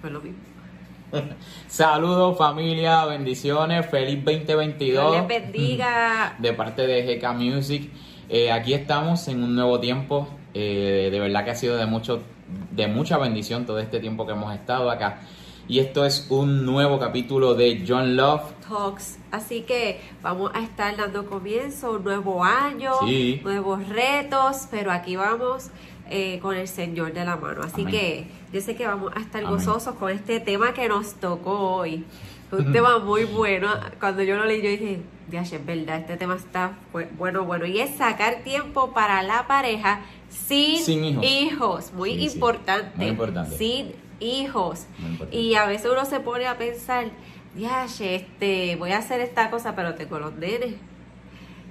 Fue lo. Saludos familia, bendiciones, feliz 2022. Dios les bendiga. De parte de GK Music. Eh, aquí estamos en un nuevo tiempo. Eh, de verdad que ha sido de mucho, de mucha bendición todo este tiempo que hemos estado acá. Y esto es un nuevo capítulo de John Love Talks. Así que vamos a estar dando comienzo, un nuevo año, Sí. nuevos retos, pero aquí vamos eh, con el Señor de la mano. Así Amén. que yo sé que vamos a estar Amén. gozosos con este tema que nos tocó hoy. Un tema muy bueno. Cuando yo lo leí, yo dije, ya es verdad, este tema está bu- bueno, bueno. Y es sacar tiempo para la pareja sin, Sin hijos. Muy Sí, sí. importante. Muy importante. Sin hijos. Y a veces uno se pone a pensar, ya, este, voy a hacer esta cosa, pero tengo los nenes.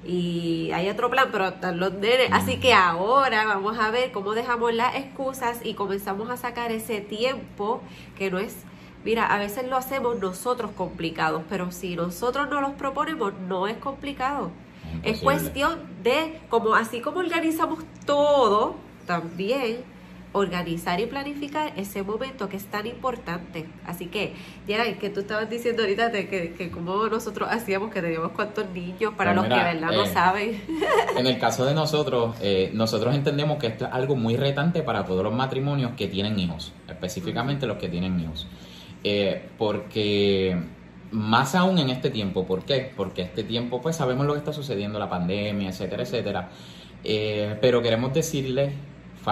Y hay otro plan, pero están los nenes. Así que ahora vamos a ver cómo dejamos las excusas y comenzamos a sacar ese tiempo que no es. Mira, a veces lo hacemos nosotros complicados, pero si nosotros no los proponemos, no es complicado. Es cuestión de, como así como organizamos todo, también organizar y planificar ese momento que es tan importante. Así que, Gerard, que tú estabas diciendo ahorita de que, que como nosotros hacíamos que teníamos cuántos niños para Pues los mira, que verdad no eh, saben. En el caso de nosotros, eh, nosotros entendemos que esto es algo muy retante para todos los matrimonios que tienen hijos, específicamente los que tienen hijos. Eh, porque más aún en este tiempo, ¿por qué? Porque este tiempo, pues sabemos lo que está sucediendo, la pandemia, etcétera, etcétera. Eh, pero queremos decirle,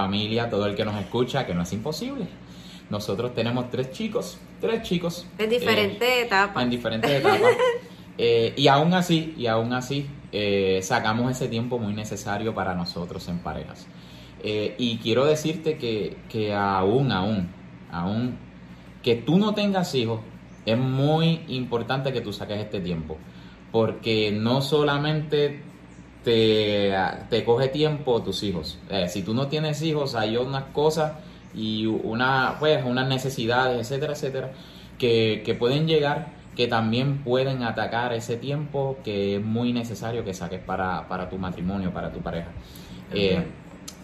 familia, todo el que nos escucha, que no es imposible. Nosotros tenemos tres chicos, tres chicos. En eh, diferentes etapas. en diferentes etapas. Eh, y aún así, y aún así, eh, sacamos ese tiempo muy necesario para nosotros en parejas. Eh, y quiero decirte que, que aún, aún, aún, que tú no tengas hijos, es muy importante que tú saques este tiempo. Porque no solamente te, te coge tiempo tus hijos. Eh, si tú no tienes hijos, hay unas cosas y una, pues, unas necesidades, etcétera, etcétera, que, que pueden llegar, que también pueden atacar ese tiempo que es muy necesario que saques para, para tu matrimonio, para tu pareja. Eh,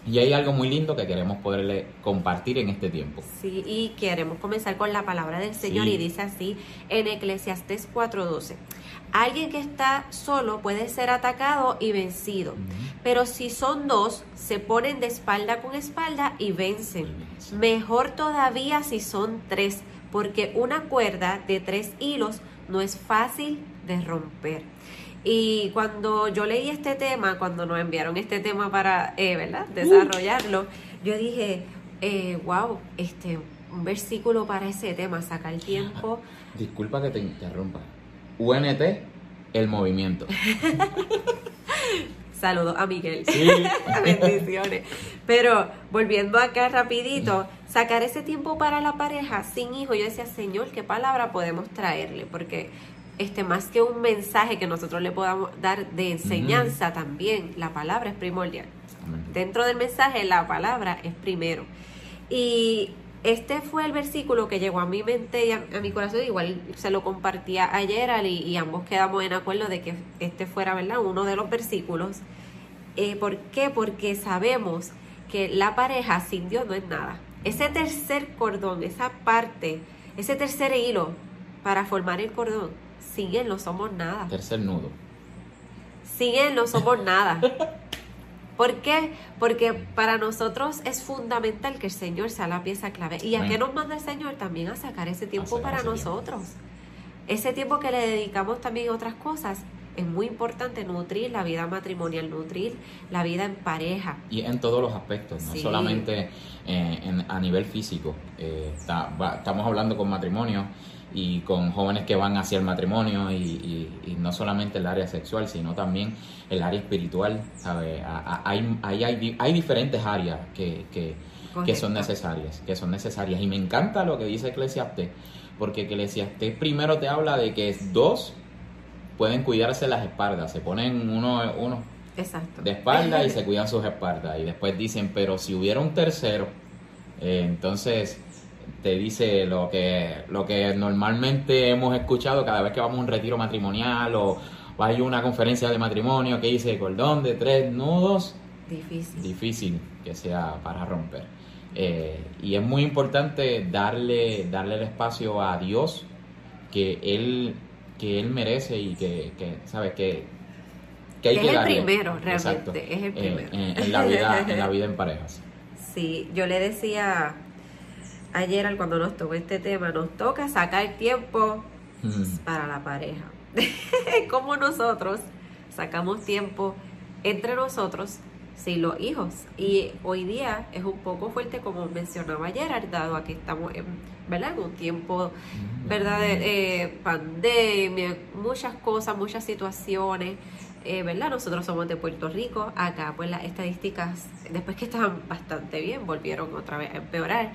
y hay algo muy lindo que queremos poderle compartir en este tiempo. Sí, y queremos comenzar con la palabra del Señor Sí. y dice así en Eclesiastés 4:12. Alguien que está solo puede ser atacado y vencido, pero si son dos, se ponen de espalda con espalda y vencen. Mejor todavía si son tres, porque una cuerda de tres hilos no es fácil de romper. Y cuando yo leí este tema, cuando nos enviaron este tema para, eh, ¿verdad? Desarrollarlo, yo dije, eh, wow, este, un versículo para ese tema, sacar tiempo. Disculpa que te interrumpa. UNT, el movimiento. Saludos a Miguel. Sí. Bendiciones. Pero volviendo acá rapidito, sacar ese tiempo para la pareja sin hijo, yo decía, Señor, ¿qué palabra podemos traerle? Porque este más que un mensaje que nosotros le podamos dar de enseñanza también, la palabra es primordial. Amén. Dentro del mensaje, la palabra es primero. Y este fue el versículo que llegó a mi mente y a, a mi corazón. Igual se lo compartía ayer y, y ambos quedamos en acuerdo de que este fuera, ¿verdad? Uno de los versículos. Eh, ¿Por qué? Porque sabemos que la pareja sin Dios no es nada. Ese tercer cordón, esa parte, ese tercer hilo para formar el cordón, sin Él no somos nada. Tercer nudo. Sin Él no somos nada. ¿Por qué? Porque para nosotros es fundamental que el Señor sea la pieza clave. ¿Y a qué nos manda el Señor? También a sacar ese tiempo sacar para ese tiempo. nosotros. Ese tiempo que le dedicamos también a otras cosas. Es muy importante nutrir la vida matrimonial, nutrir la vida en pareja. Y en todos los aspectos, no Sí. solamente eh, en- a nivel físico. Eh, está- va- estamos hablando con matrimonio y con jóvenes que van hacia el matrimonio y, y- y no solamente el área sexual, sino también el área espiritual. ¿sabe? A- a- Hay, hay, hay, di- hay diferentes áreas que, que, que son necesarias, que son necesarias. Y me encanta lo que dice Eclesiastes, porque Eclesiastes primero te habla de que dos pueden cuidarse las espaldas, se ponen uno, uno Exacto. de espalda y se cuidan sus espaldas. Y después dicen, pero si hubiera un tercero, eh, entonces te dice lo que, lo que normalmente hemos escuchado cada vez que vamos a un retiro matrimonial o hay una conferencia de matrimonio que dice cordón de tres nudos, Difícil. difícil que sea para romper. Eh, y es muy importante darle, darle el espacio a Dios que Él, que él merece y que, que ¿sabes? Que, que hay que, es el primero, realmente, es el eh, primero. en, la vida, en la vida en parejas. Sí, yo le decía ayer cuando nos tocó este tema, nos toca sacar tiempo para la pareja. Como nosotros sacamos tiempo entre nosotros sin los hijos. Y hoy día es un poco fuerte, como mencionaba ayer, dado a que estamos en, ¿verdad? en un tiempo ¿verdad? de eh, pandemia, muchas cosas, muchas situaciones. Eh, ¿verdad? Nosotros somos de Puerto Rico, acá pues las estadísticas, después que estaban bastante bien, volvieron otra vez a empeorar.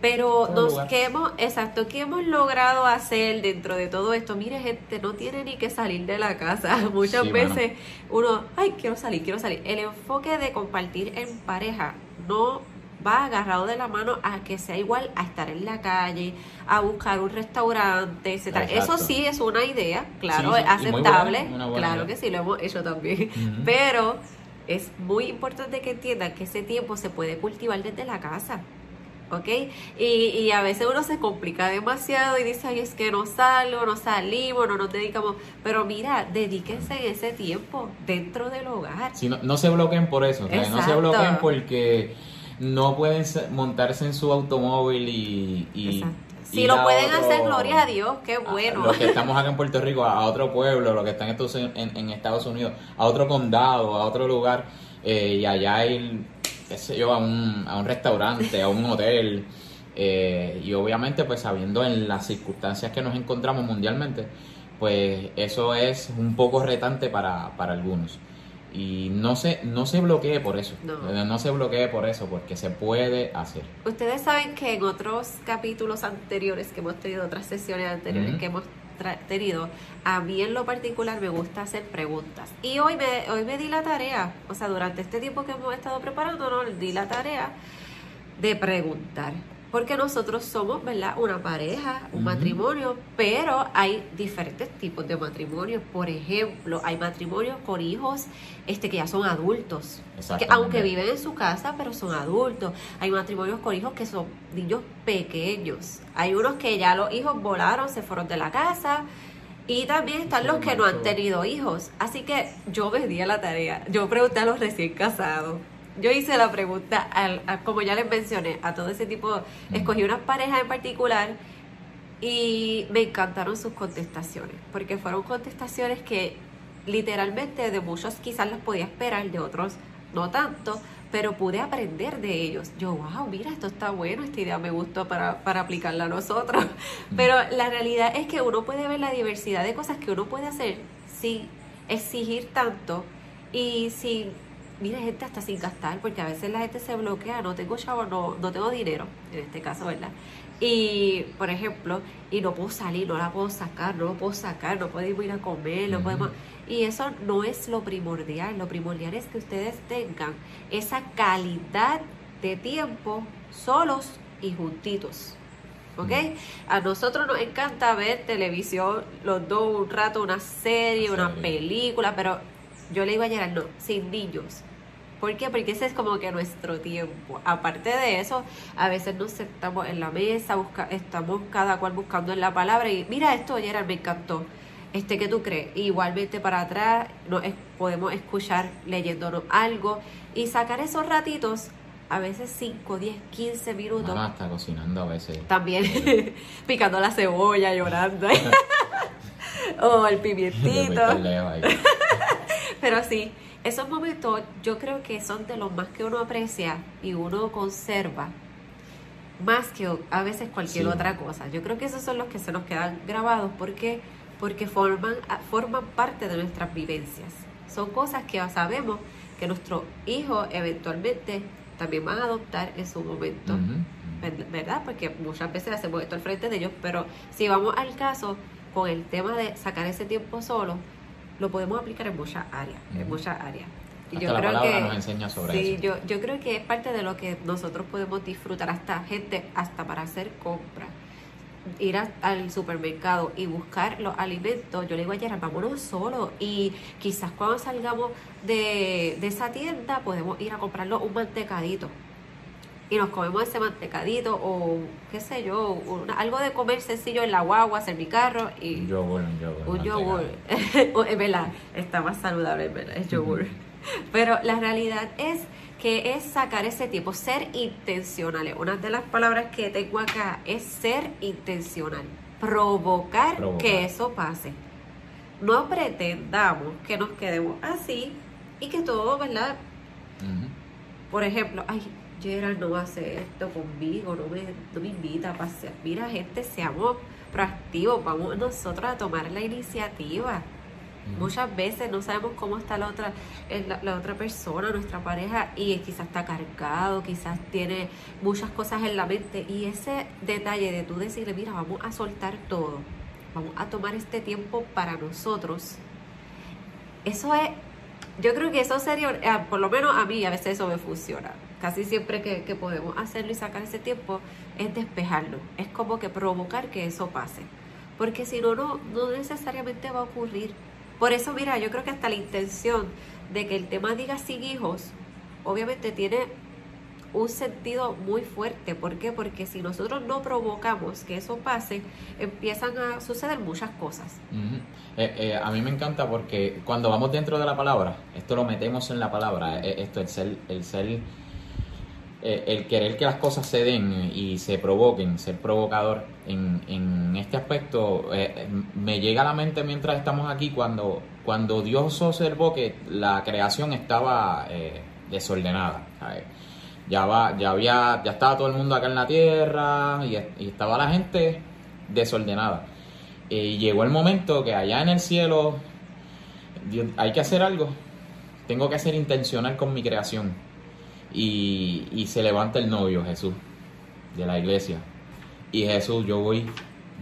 Pero nos, ¿qué hemos, exacto, ¿qué hemos logrado hacer dentro de todo esto? Mire, gente, no tiene ni que salir de la casa. Muchas veces uno, ay, quiero salir, quiero salir. El enfoque de compartir en pareja no va agarrado de la mano a que sea igual a estar en la calle, a buscar un restaurante, etcétera. Eso sí es una idea, claro, es aceptable, claro que sí, lo hemos hecho también, pero es muy importante que entiendan que ese tiempo se puede cultivar desde la casa. ¿Ok? Y, y, a veces uno se complica demasiado y dice, ay, es que no salgo, no salimos, no nos dedicamos. Pero mira, dedíquense ese tiempo dentro del hogar. Sí, no, se bloqueen por eso, no se bloqueen porque no pueden montarse en su automóvil y... y si lo pueden hacer, gloria a Dios, qué bueno. Los que estamos acá en Puerto Rico, a, otro pueblo, los que están en, en, Estados Unidos, a otro condado, a otro lugar, eh, y allá ir qué sé yo, a un, a un restaurante, a un hotel. Eh, y obviamente, pues sabiendo en las circunstancias que nos encontramos mundialmente, pues eso es un poco retante para, para algunos. Y no se, no se bloquee por eso. No. Eh, no se bloquee por eso, porque se puede hacer. Ustedes saben que en otros capítulos anteriores que hemos tenido, otras sesiones anteriores que hemos tenido, a mí en lo particular me gusta hacer preguntas. Y hoy me, hoy me di la tarea, o sea, durante este tiempo que hemos estado preparando, ¿no? di la tarea de preguntar. Porque nosotros somos, ¿verdad? Una pareja, un matrimonio, pero hay diferentes tipos de matrimonios. Por ejemplo, hay matrimonios con hijos este, que ya son adultos, que aunque viven en su casa, pero son adultos. Hay matrimonios con hijos que son niños pequeños. Hay unos que ya los hijos volaron, se fueron de la casa. Y también están los que no han tenido hijos. Así que yo me di a la tarea. Yo pregunté a los recién casados yo hice la pregunta, al, como ya les mencioné, a todo ese tipo, escogí unas parejas en particular y me encantaron sus contestaciones, porque fueron contestaciones que literalmente de muchos quizás las podía esperar, de otros no tanto, pero pude aprender de ellos. Yo, wow, mira, esto está bueno, esta idea me gustó para, para aplicarla a nosotros. Pero la realidad es que uno puede ver la diversidad de cosas que uno puede hacer sin exigir tanto y sin mira gente hasta sin gastar, porque a veces la gente se bloquea, no tengo chavo, no, no tengo dinero, en este caso, ¿verdad? Y, por ejemplo, y no puedo salir, no la puedo sacar, no lo puedo sacar, no podemos ir a comer, no podemos... Y eso no es lo primordial, lo primordial es que ustedes tengan esa calidad de tiempo solos y juntitos. ¿ok? A nosotros nos encanta ver televisión los dos un rato, una serie, una película, pero yo le digo a Gerard, no, sin niños. ¿Por qué? Porque ese es como que nuestro tiempo. Aparte de eso, a veces nos sentamos en la mesa, busca, estamos cada cual buscando en la palabra y mira esto, Gerard, me encantó. Este, ¿qué tú crees? Igualmente para atrás nos podemos escuchar leyéndonos algo y sacar esos ratitos, a veces 5, 10, 15 minutos. Mamá está cocinando a veces. También picando la cebolla, llorando. o el pimientito. Pero sí, esos momentos yo creo que son de los más que uno aprecia y uno conserva más que a veces cualquier otra cosa. Yo creo que esos son los que se nos quedan grabados porque porque forman forman parte de nuestras vivencias. Son cosas que sabemos que nuestros hijos eventualmente también van a adoptar en su momento, ¿verdad? Porque muchas veces hacemos esto al frente de ellos, pero si vamos al caso con el tema de sacar ese tiempo solo, lo podemos aplicar en muchas áreas, en muchas áreas. Y yo creo que nos enseña sobre sí, Yo, yo creo que es parte de lo que nosotros podemos disfrutar, hasta gente, hasta para hacer compras. Ir al supermercado y buscar los alimentos, yo le digo ayer, vámonos solo y quizás cuando salgamos de, de esa tienda podemos ir a comprarlo un mantecadito y nos comemos ese mantecadito o qué sé yo, algo de comer sencillo en la guagua, hacer mi carro y un yogur, un yogur. Un yogur. es verdad, está más saludable, es verdad, es yogur. Pero la realidad es que es sacar ese tiempo, ser intencional. Una de las palabras que tengo acá es ser intencional, provocar, que eso pase. No pretendamos que nos quedemos así y que todo, ¿verdad? Por ejemplo, ay, Gerald no va a hacer esto conmigo, no me, no me invita a pasear. Mira, gente, seamos proactivos, vamos nosotros a tomar la iniciativa. Muchas veces no sabemos cómo está la otra, la, otra persona, nuestra pareja, y quizás está cargado, quizás tiene muchas cosas en la mente. Y ese detalle de tú decirle, mira, vamos a soltar todo, vamos a tomar este tiempo para nosotros, eso es, yo creo que eso sería, eh, por lo menos a mí a veces eso me funciona. Casi siempre que, podemos hacerlo y sacar ese tiempo es despejarlo, es como que provocar que eso pase. Porque si no, no, no necesariamente va a ocurrir por eso, mira, yo creo que hasta la intención de que el tema diga sin hijos, obviamente tiene un sentido muy fuerte. ¿Por qué? Porque si nosotros no provocamos que eso pase, empiezan a suceder muchas cosas. Eh, eh, a mí me encanta porque cuando vamos dentro de la palabra, esto lo metemos en la palabra, eh, esto, el ser, el ser eh, el querer que las cosas se den y se provoquen, ser provocador en, en este aspecto, eh, me llega a la mente mientras estamos aquí cuando, cuando Dios observó que la creación estaba eh, desordenada. Ya, va, ya, había, ya estaba todo el mundo acá en la tierra y, estaba la gente desordenada. Y llegó el momento que allá en el cielo hay que hacer algo. Tengo que ser intencional con mi creación y, se levanta el novio Jesús de la iglesia. Y Jesús yo voy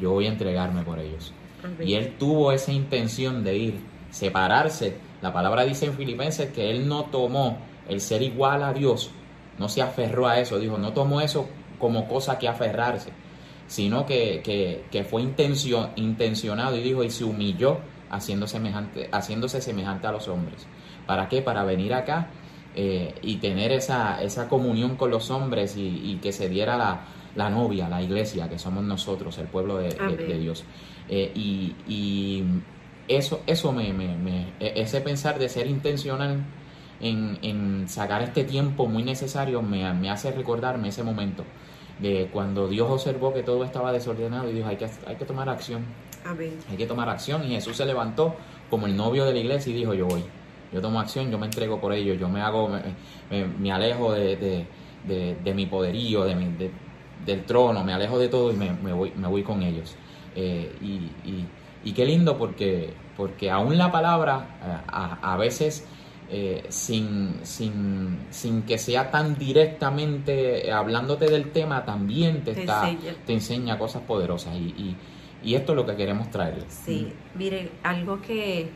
yo voy a entregarme por ellos. Y él tuvo esa intención de ir separarse. La palabra dice en Filipenses que él no tomó el ser igual a Dios no se aferró a eso dijo no tomó eso como cosa que aferrarse sino que, que, fue intención, intencionado y dijo y se humilló haciendo semejante, haciéndose semejante a los hombres. ¿para qué? para venir acá eh, y tener esa, esa comunión con los hombres y, que se diera la, la, novia, la iglesia, que somos nosotros, el pueblo de, Dios. Eh, y, eso, eso me, me, e, ese pensar de ser intencional en, en sacar este tiempo muy necesario me, me, hace recordarme ese momento de cuando Dios observó que todo estaba desordenado y dijo hay que, hay que tomar acción. Hay que tomar acción y Jesús se levantó como el novio de la iglesia y dijo yo voy yo tomo acción, yo me entrego por ellos, yo me hago, me, alejo de, mi poderío, de, mi, del trono, me alejo de todo y me, voy, me voy con ellos. Eh, y, qué lindo porque, porque aún la palabra eh, a, veces eh, sin, sin, que sea tan directamente hablándote del tema, también te, está, enseña. te enseña cosas poderosas. Y, y, esto es lo que queremos traerles. Sí, miren, algo que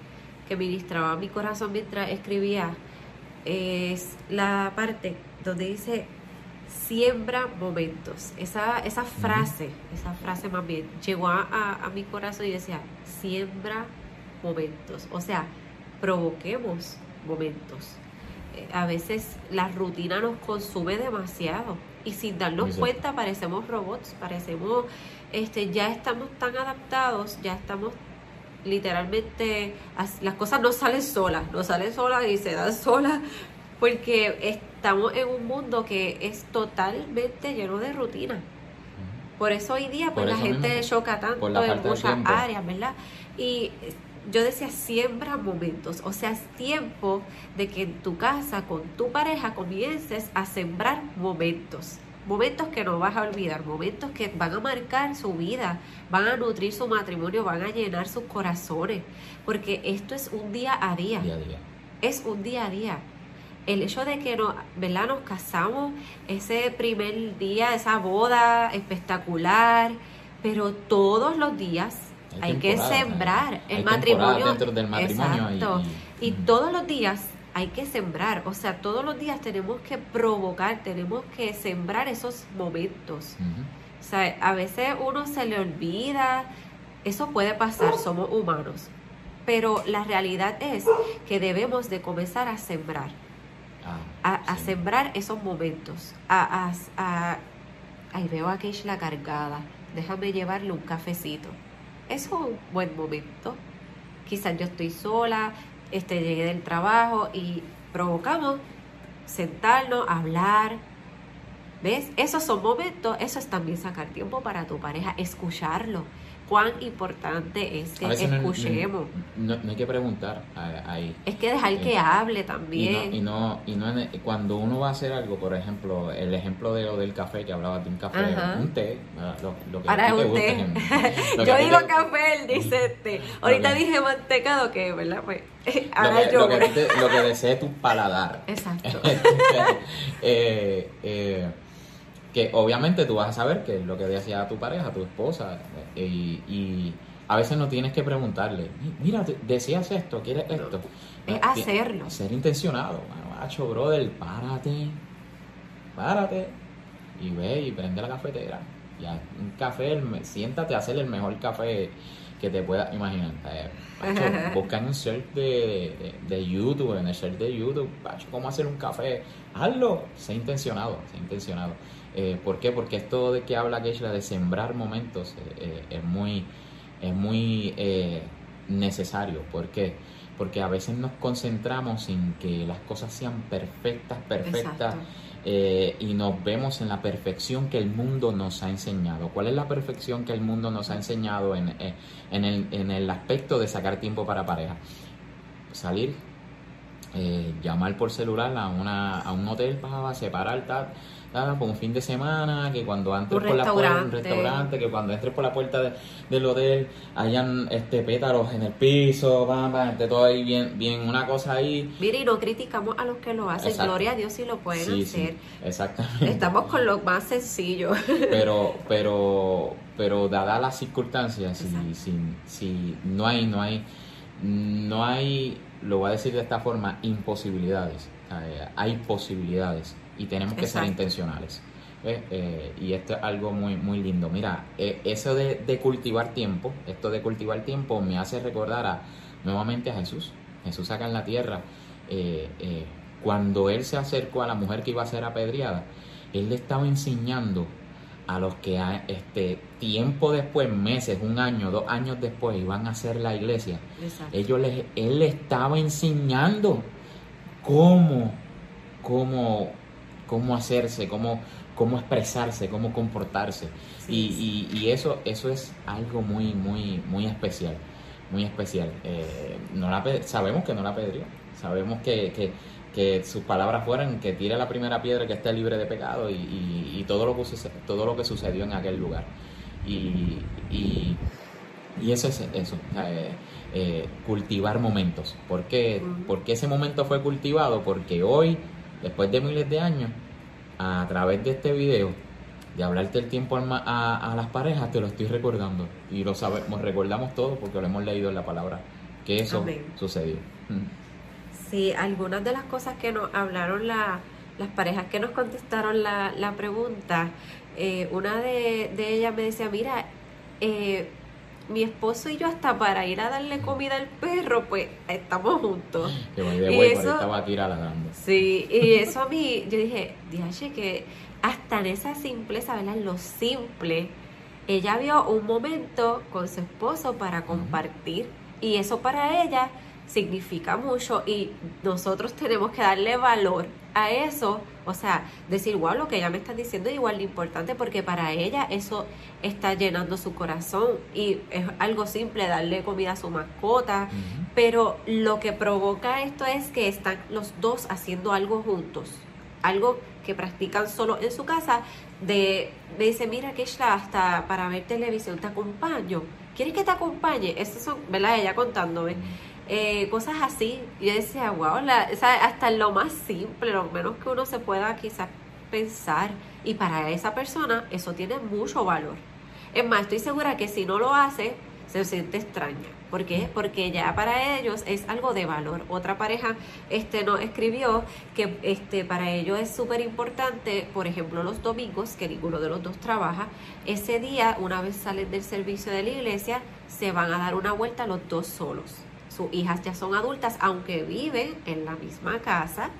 que ministraba mi corazón mientras escribía es la parte donde dice siembra momentos. Esa, esa frase, esa frase más bien, llegó a, mi corazón y decía, siembra momentos. O sea, provoquemos momentos. Eh, a veces la rutina nos consume demasiado y sin darnos cuenta parecemos robots, parecemos, este, ya estamos tan adaptados, ya estamos literalmente las cosas no salen solas, no salen solas y se dan solas porque estamos en un mundo que es totalmente lleno de rutina. Por eso hoy día pues la gente choca tanto en muchas áreas, ¿verdad? Y yo decía, siembra momentos, o sea, es tiempo de que en tu casa, con tu pareja, comiences a sembrar momentos momentos que no vas a olvidar, momentos que van a marcar su vida, van a nutrir su matrimonio, van a llenar sus corazones, porque esto es un día a día. Es un día a día. El hecho de que nos, ¿verdad? nos casamos, ese primer día, esa boda espectacular, pero todos los días hay, que sembrar el matrimonio. Dentro del matrimonio. Exacto. y todos los días hay que sembrar, o sea, todos los días tenemos que provocar, tenemos que sembrar esos momentos. O sea, a veces uno se le olvida, eso puede pasar, somos humanos, pero la realidad es que debemos de comenzar a sembrar. a, a sembrar esos momentos, a, a, a ay, veo a Keishla cargada, déjame llevarle un cafecito. Eso es un buen momento. Quizás yo estoy sola, este, llegué del trabajo y provocamos sentarnos, hablar. ¿Ves? Esos son momentos, eso es también sacar tiempo para tu pareja, escucharlo cuán importante es que escuchemos. No, hay que preguntar ahí. Es que dejar que eh, hable también. Y no, y no, cuando uno va a hacer algo, por ejemplo, el ejemplo de lo del café, que hablaba de un café, un té, lo, que Ahora es un té. yo digo café, él dice té. Ahorita dije mantecado, que, ¿verdad? Pues, ahora yo. Lo que, lo que desee tu paladar. Exacto. eh, eh, que obviamente tú vas a saber que es lo que decía tu pareja, tu esposa, eh, y, a veces no tienes que preguntarle, mira, deseas esto, quieres esto. Es hacerlo. Ser intencionado, macho, brother, párate, párate y ve y prende la cafetera. Ya, un café, siéntate a hacer el mejor café que te puedas imaginar. Eh, busca en el search de, de, YouTube, en el search de YouTube, pacho, cómo hacer un café. Hazlo, sé intencionado, sé intencionado. Eh, ¿Por qué? Porque esto de que habla Keishla de sembrar momentos eh, eh, es muy, es muy necesario. ¿Por qué? Porque a veces nos concentramos en que las cosas sean perfectas, perfectas, y nos vemos en la perfección que el mundo nos ha enseñado. ¿Cuál es la perfección que el mundo nos ha enseñado en, en, el, en el aspecto de sacar tiempo para pareja? Salir, llamar por celular a, una, a un hotel para separar tal Ah, por un fin de semana, que cuando entres por la puerta un restaurante, que cuando entres por la puerta del hotel hayan este pétalos en el piso, bam, de todo ahí bien, bien, una cosa ahí. Mire, y no criticamos a los que lo hacen, gloria a Dios si lo pueden hacer. exactamente. Estamos con lo más sencillo. Pero, pero, pero dada las circunstancias, si, si, si no hay, no hay, no hay, lo voy a decir de esta forma, imposibilidades. Eh, hay posibilidades y tenemos que ser intencionales. Eh, y esto es algo muy, muy lindo. Mira, eh, eso de, cultivar tiempo, esto de cultivar tiempo me hace recordar a, nuevamente a Jesús. Jesús acá en la tierra, eh, cuando él se acercó a la mujer que iba a ser apedreada, él le estaba enseñando a los que este tiempo después, meses, un año, dos años después, iban a hacer la iglesia. Ellos les, él le estaba enseñando cómo, cómo cómo hacerse, cómo, cómo expresarse, cómo comportarse. y, y, eso, eso es algo muy, muy, muy especial, muy especial. Eh, no la, sabemos que no la pedrió, sabemos que, que, que, sus palabras fueran que tire la primera piedra que esté libre de pecado y, y, todo, lo que, todo lo que sucedió en aquel lugar. Y, y, eso es eso. Eh, eh, cultivar momentos. ¿Por qué? Porque ese momento fue cultivado? Porque hoy después de miles de años, a través de este video, de hablarte el tiempo a, las parejas, te lo estoy recordando. Y lo sabemos, recordamos todo porque lo hemos leído en la palabra, que eso sucedió. Sí, algunas de las cosas que nos hablaron las parejas que nos contestaron la, la pregunta, eh, una de, de ellas me decía, mira, eh, mi esposo y yo hasta para ir a darle comida al perro, pues estamos juntos. Que y eso, estaba. Sí, y eso a mí, yo dije, dije que hasta en esa simpleza, ¿verdad? Lo simple, ella vio un momento con su esposo para compartir y eso para ella significa mucho y nosotros tenemos que darle valor a eso, o sea, decir, wow, lo que ella me está diciendo es igual de importante porque para ella eso está llenando su corazón y es algo simple darle comida a su mascota, pero lo que provoca esto es que están los dos haciendo algo juntos, algo que practican solo en su casa, de, me dice, mira que hasta para ver televisión te acompaño, ¿quieres que te acompañe? Eso son, ¿verdad? Ella contándome. Eh, cosas así. Yo decía, wow, hasta lo más simple, lo menos que uno se pueda quizás pensar. Y para esa persona eso tiene mucho valor. Es más, estoy segura que si no lo hace, se siente extraña. ¿Por qué? Porque ya para ellos es algo de valor. Otra pareja este, nos escribió que este, para ellos es súper importante, por ejemplo, los domingos, que ninguno de los dos trabaja, ese día, una vez salen del servicio de la iglesia, se van a dar una vuelta los dos solos sus hijas ya son adultas, aunque viven en la misma casa,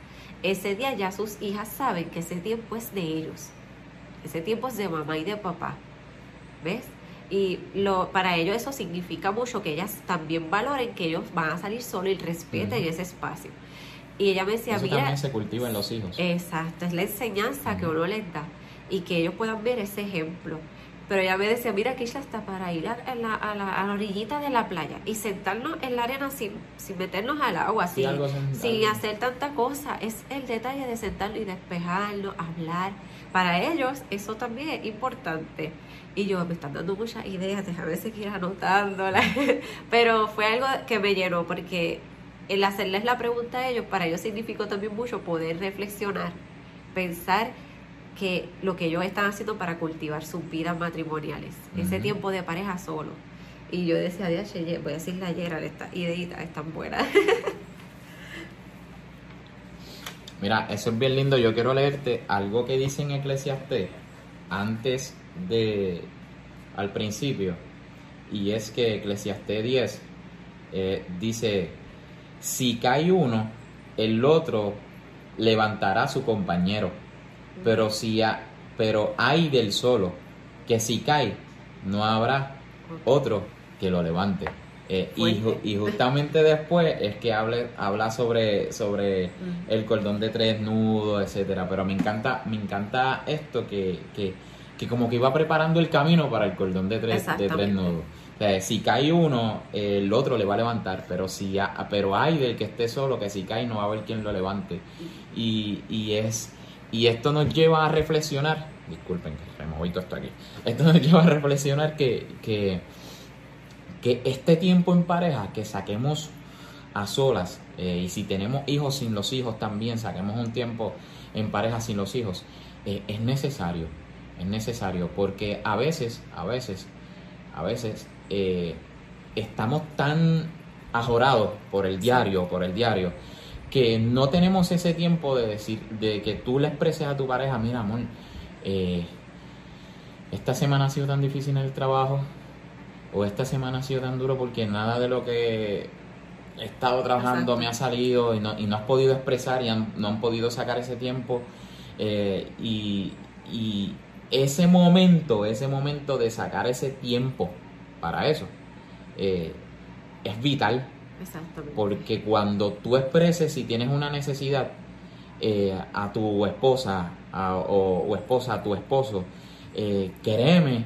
ese día ya sus hijas saben que ese tiempo es de ellos. Ese tiempo es de mamá y de papá. ¿Ves? Y lo, para ellos eso significa mucho que ellas también valoren que ellos van a salir solos y respeten ese espacio. Y ella me decía, eso mira... también se cultiva en los hijos. Exacto, es la enseñanza que uno les da y que ellos puedan ver ese ejemplo. Pero ella me decía, mira, aquí ya está para ir a, la, a, la, a, la, orillita de la playa y sentarnos en la arena sin, sin meternos al agua, sin, sin hacer tanta cosa. Es el detalle de sentarnos y despejarnos, hablar. Para ellos eso también es importante. Y yo me están dando muchas ideas, déjame seguir anotándolas. Pero fue algo que me llenó porque el hacerles la pregunta a ellos, para ellos significó también mucho poder reflexionar, pensar que lo que ellos están haciendo para cultivar sus vidas matrimoniales, ese tiempo de pareja solo. Y yo decía, voy a decirle ayer a esta ideita, es tan buena. Mira, eso es bien lindo. Yo quiero leerte algo que dice en Eclesiastes antes de, al principio, y es que Eclesiastés 10 eh, dice, si cae uno, el otro levantará a su compañero pero si pero hay del solo que si cae no habrá otro que lo levante. Eh, y, justamente después es que hable, habla sobre sobre el cordón de tres nudos etcétera. Pero me encanta me encanta esto que, que, que como que iba preparando el camino para el cordón de tres de tres nudos. O sea, si cae uno, el otro le va a levantar, pero si pero hay del que esté solo, que si cae no va a haber quien lo levante. Y, y es y esto nos lleva a reflexionar, disculpen que removí todo esto aquí, esto nos lleva a reflexionar que, que, este tiempo en pareja, que saquemos a solas, eh, y si tenemos hijos sin los hijos también, saquemos un tiempo en pareja sin los hijos, eh, es necesario, es necesario, porque a veces, a veces, a veces eh, estamos tan ajorados por el diario, por el diario, que no tenemos ese tiempo de decir, de que tú le expreses a tu pareja, mira amor, eh, esta semana ha sido tan difícil en el trabajo, o esta semana ha sido tan duro porque nada de lo que he estado trabajando me ha salido y no, y no has podido expresar y no han podido sacar ese tiempo. Eh, y, y ese momento, ese momento de sacar ese tiempo para eso, eh, es vital porque cuando tú expreses si tienes una necesidad eh, a tu esposa o, esposa a tu esposo, eh, créeme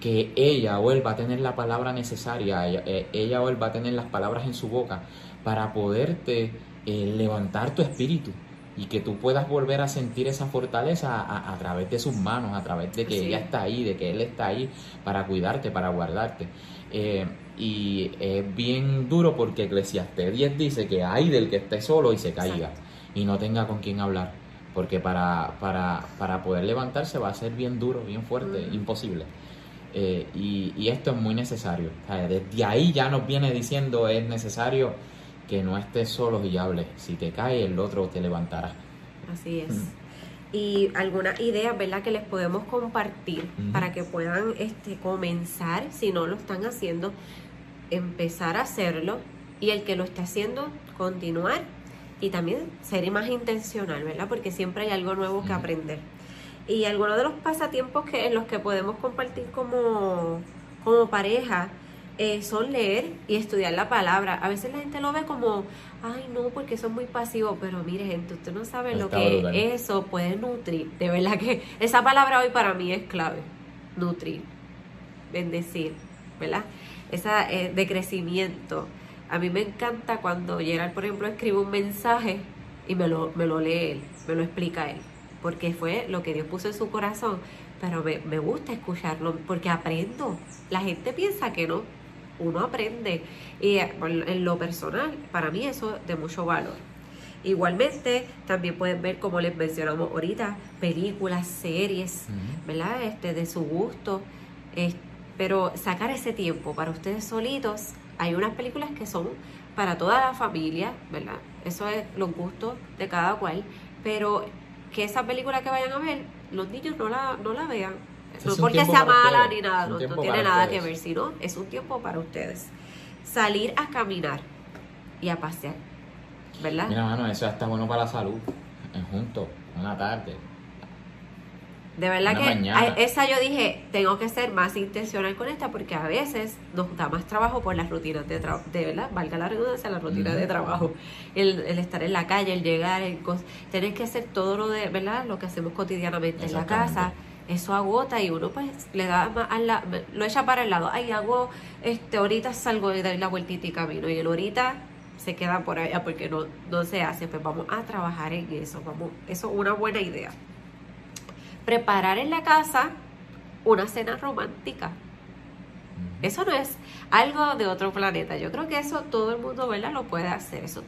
que ella o él va a tener la palabra necesaria, ella, o él va a tener las palabras en su boca para poderte eh, levantar tu espíritu y que tú puedas volver a sentir esa fortaleza a, través de sus manos, a través de que ella está ahí, de que él está ahí para cuidarte, para guardarte. Eh, y es bien duro porque Eclesiastes 10 dice que hay del que esté solo y se caiga y no tenga con quién hablar. Porque para, para, para poder levantarse va a ser bien duro, bien fuerte, imposible. Eh, y, y, esto es muy necesario. desde ahí ya nos viene diciendo es necesario que no estés solo y hables. Si te cae, el otro te levantará. Así es y algunas ideas, ¿verdad? Que les podemos compartir para que puedan este, comenzar, si no lo están haciendo, empezar a hacerlo y el que lo esté haciendo, continuar y también ser más intencional, ¿verdad? Porque siempre hay algo nuevo que aprender. Y algunos de los pasatiempos que en los que podemos compartir como, como pareja eh, son leer y estudiar la palabra. A veces la gente lo ve como, ay no, porque eso es muy pasivo, pero mire gente, usted no sabe lo que eso puede nutrir. De verdad que esa palabra hoy para mí es clave, nutrir, bendecir, ¿verdad? Esa eh, de crecimiento. A mí me encanta cuando Gerald, por ejemplo, escribe un mensaje y me lo, me lo lee él, me lo explica él, porque fue lo que Dios puso en su corazón, pero me, me gusta escucharlo porque aprendo. La gente piensa que no, uno aprende. Y eh, en lo personal, para mí eso es de mucho valor. Igualmente, también pueden ver, como les mencionamos ahorita, películas, series, ¿verdad? Este, de su gusto. Pero sacar ese tiempo para ustedes solitos, hay unas películas que son para toda la familia, ¿verdad? Eso es los gustos de cada cual. Pero que esa película que vayan a ver, los niños no la, no la vean no porque sea mala ni nada, no, tiene nada que ver, sino es un tiempo para ustedes. Salir a caminar y a pasear, ¿verdad? Mira, mano, eso está bueno para la salud. en juntos, una tarde. De verdad Una que mañana. esa yo dije, tengo que ser más intencional con esta porque a veces nos da más trabajo por las rutinas de trabajo, de verdad, valga la redundancia, las rutinas de trabajo. El, el estar en la calle, el llegar, el tener que hacer todo lo de, ¿verdad? Lo que hacemos cotidianamente en la casa, eso agota y uno pues le da más a la- lo echa para el lado. Ay, hago, este, ahorita salgo y doy la vueltita y camino y el ahorita se queda por allá porque no, no se hace. Pues vamos a trabajar en eso, vamos, eso es una buena idea preparar en la casa una cena romántica. Eso no es algo de otro planeta. Yo creo que eso todo el mundo, ¿verdad? Lo puede hacer. Eso,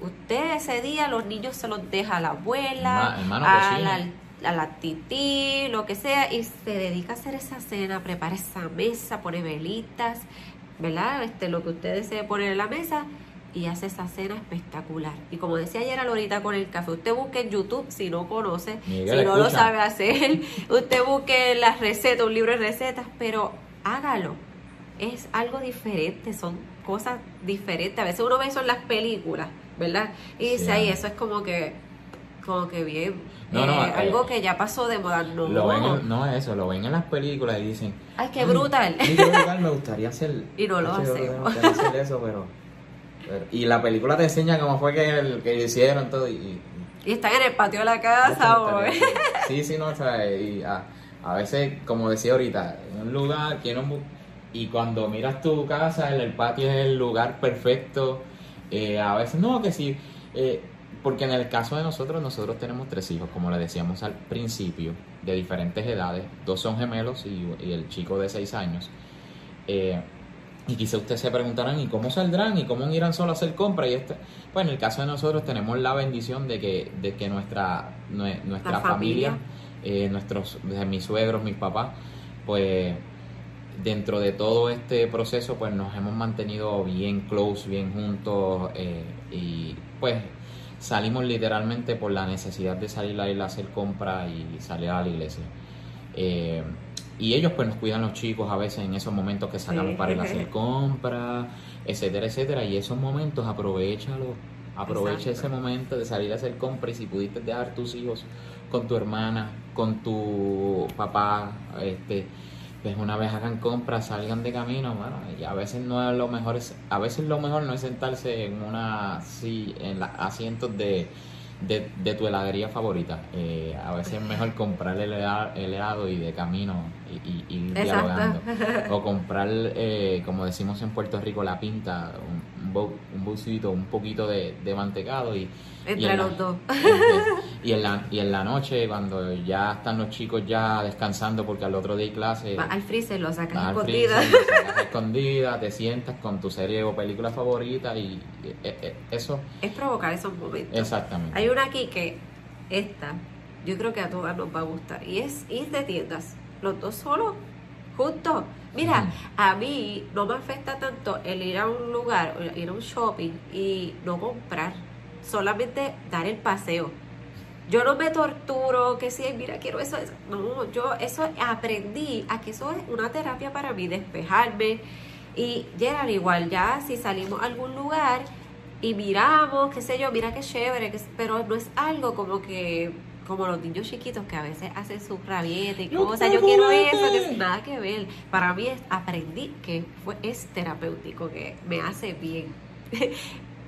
usted ese día los niños se los deja a la abuela, hermano, a, la, a la tití, lo que sea, y se dedica a hacer esa cena, prepara esa mesa, pone velitas, ¿verdad? Este, lo que usted desee poner en la mesa y hace esa cena espectacular. Y como decía ayer Lorita con el café, usted busque en YouTube si no conoce, Miguel, si no lo sabe hacer, usted busque las recetas, un libro de recetas, pero hágalo. Es algo diferente, son cosas diferentes. A veces uno ve eso en las películas, ¿verdad? Y dice, Sí. ay, eso es como que, como que bien, No, no, eh, eh, algo que ya pasó de moda. No, Lo ven en- no es eso, lo ven en las películas y dicen, ay, qué brutal. "Ay, qué brutal, me gustaría hacer. Y no lo hacemos. Me gustaría hacer eso, pero- Y la película te enseña cómo fue que, el- que hicieron todo. Y, y- están en el patio de la casa, o... Sí, sí, no, o sea, y a, a veces, como decía ahorita, en un lugar, quiero un bu- y cuando miras tu casa, el, el patio es el lugar perfecto. eh, a veces, no, que sí, eh, porque en el caso de nosotros, nosotros tenemos tres hijos, como le decíamos al principio, de diferentes edades. Dos son gemelos y, y el chico de seis años. Eh, y quizá ustedes se preguntarán, ¿y cómo saldrán? ¿Y cómo irán solo a hacer compras? Y este, pues en el caso de nosotros tenemos la bendición de que, de que nuestra, nue- nuestra La familia. familia, eh, nuestros, de mis suegros, mis papás, pues dentro de todo este proceso, pues nos hemos mantenido bien close, bien juntos, eh, y pues salimos literalmente por la necesidad de salir a ir a hacer compras y salir a la iglesia. Eh, y ellos pues nos cuidan los chicos a veces en esos momentos que sacamos Sí. para ir a hacer compras, etcétera, etcétera. Y esos momentos aprovechalo, aprovecha Exacto. ese momento de salir a hacer compras y si pudiste dejar tus hijos con tu hermana, con tu papá, este, pues una vez hagan compras, salgan de camino, bueno, y a veces no es lo mejor, es, a veces lo mejor no es sentarse en una, sí, en los asientos de, de, de tu heladería favorita. Eh, a veces es mejor comprar el helado, el helado y de camino y, y- y ir Exacto. dialogando. O comprar, eh, como decimos en Puerto Rico, la pinta, un, un, bol- un bolsito, un poquito de, de mantecado y... y Entre la- los dos. y en, la, y en la noche, cuando ya están los chicos ya descansando porque al otro día hay clase, Va al freezer, lo sacas escondida. freezer, lo sacas escondida, te sientas con tu serie o película favorita y eh, eh, eso, Es provocar esos momentos. exactamente. Hay una aquí que, esta, yo creo que a todas nos va a gustar. Y es ir de tiendas, los dos solos, juntos. Mira, a mí no me afecta tanto el ir a un lugar, ir a un shopping y no comprar, solamente dar el paseo. Yo no me torturo, que si, mira, quiero eso, eso. No, yo eso aprendí a que eso es una terapia para mí, despejarme. Y Gerard, igual, ya si salimos a algún lugar y miramos, qué sé yo, mira qué chévere, que, pero no es algo como que, como los niños chiquitos que a veces hacen sus rabietas y cosas, yo quiero eso, que es nada que ver. Para mí es, aprendí que fue, es terapéutico, que me hace bien.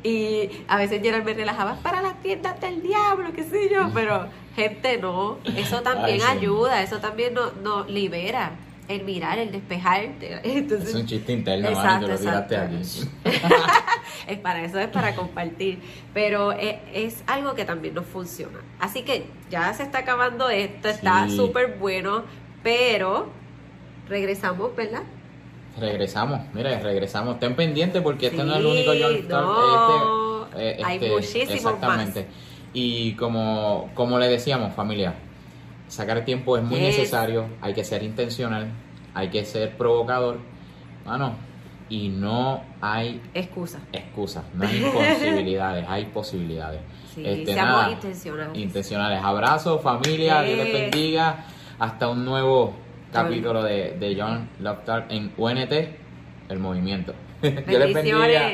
Y a veces Gerard me relajaba para las tiendas del diablo, qué sé yo, pero gente no, eso también Ay, sí. ayuda, eso también nos nos libera, el mirar, el despejarte. Entonces, es un chiste interno, Exacto, Mari, te lo exacto. aquí. es para eso, es para compartir. Pero es, es algo que también nos funciona. Así que ya se está acabando esto, está Sí. súper bueno, pero regresamos, ¿verdad? Regresamos, mire, regresamos. Estén pendientes porque este no es el Sí, único John no. este, eh, Hay este, muchísimos Exactamente. Y como, como le decíamos, familia, sacar tiempo es muy Yes. necesario. Hay que ser intencional, hay que ser provocador. Mano, y no hay Excusa. excusas, no hay imposibilidades, hay posibilidades. Sí, Este, nada, intencionales. Intencionales. Abrazos, familia, Dios les bendiga. Hasta un nuevo capítulo de, de John Loftar en UNT, el movimiento. Dios les bendiga.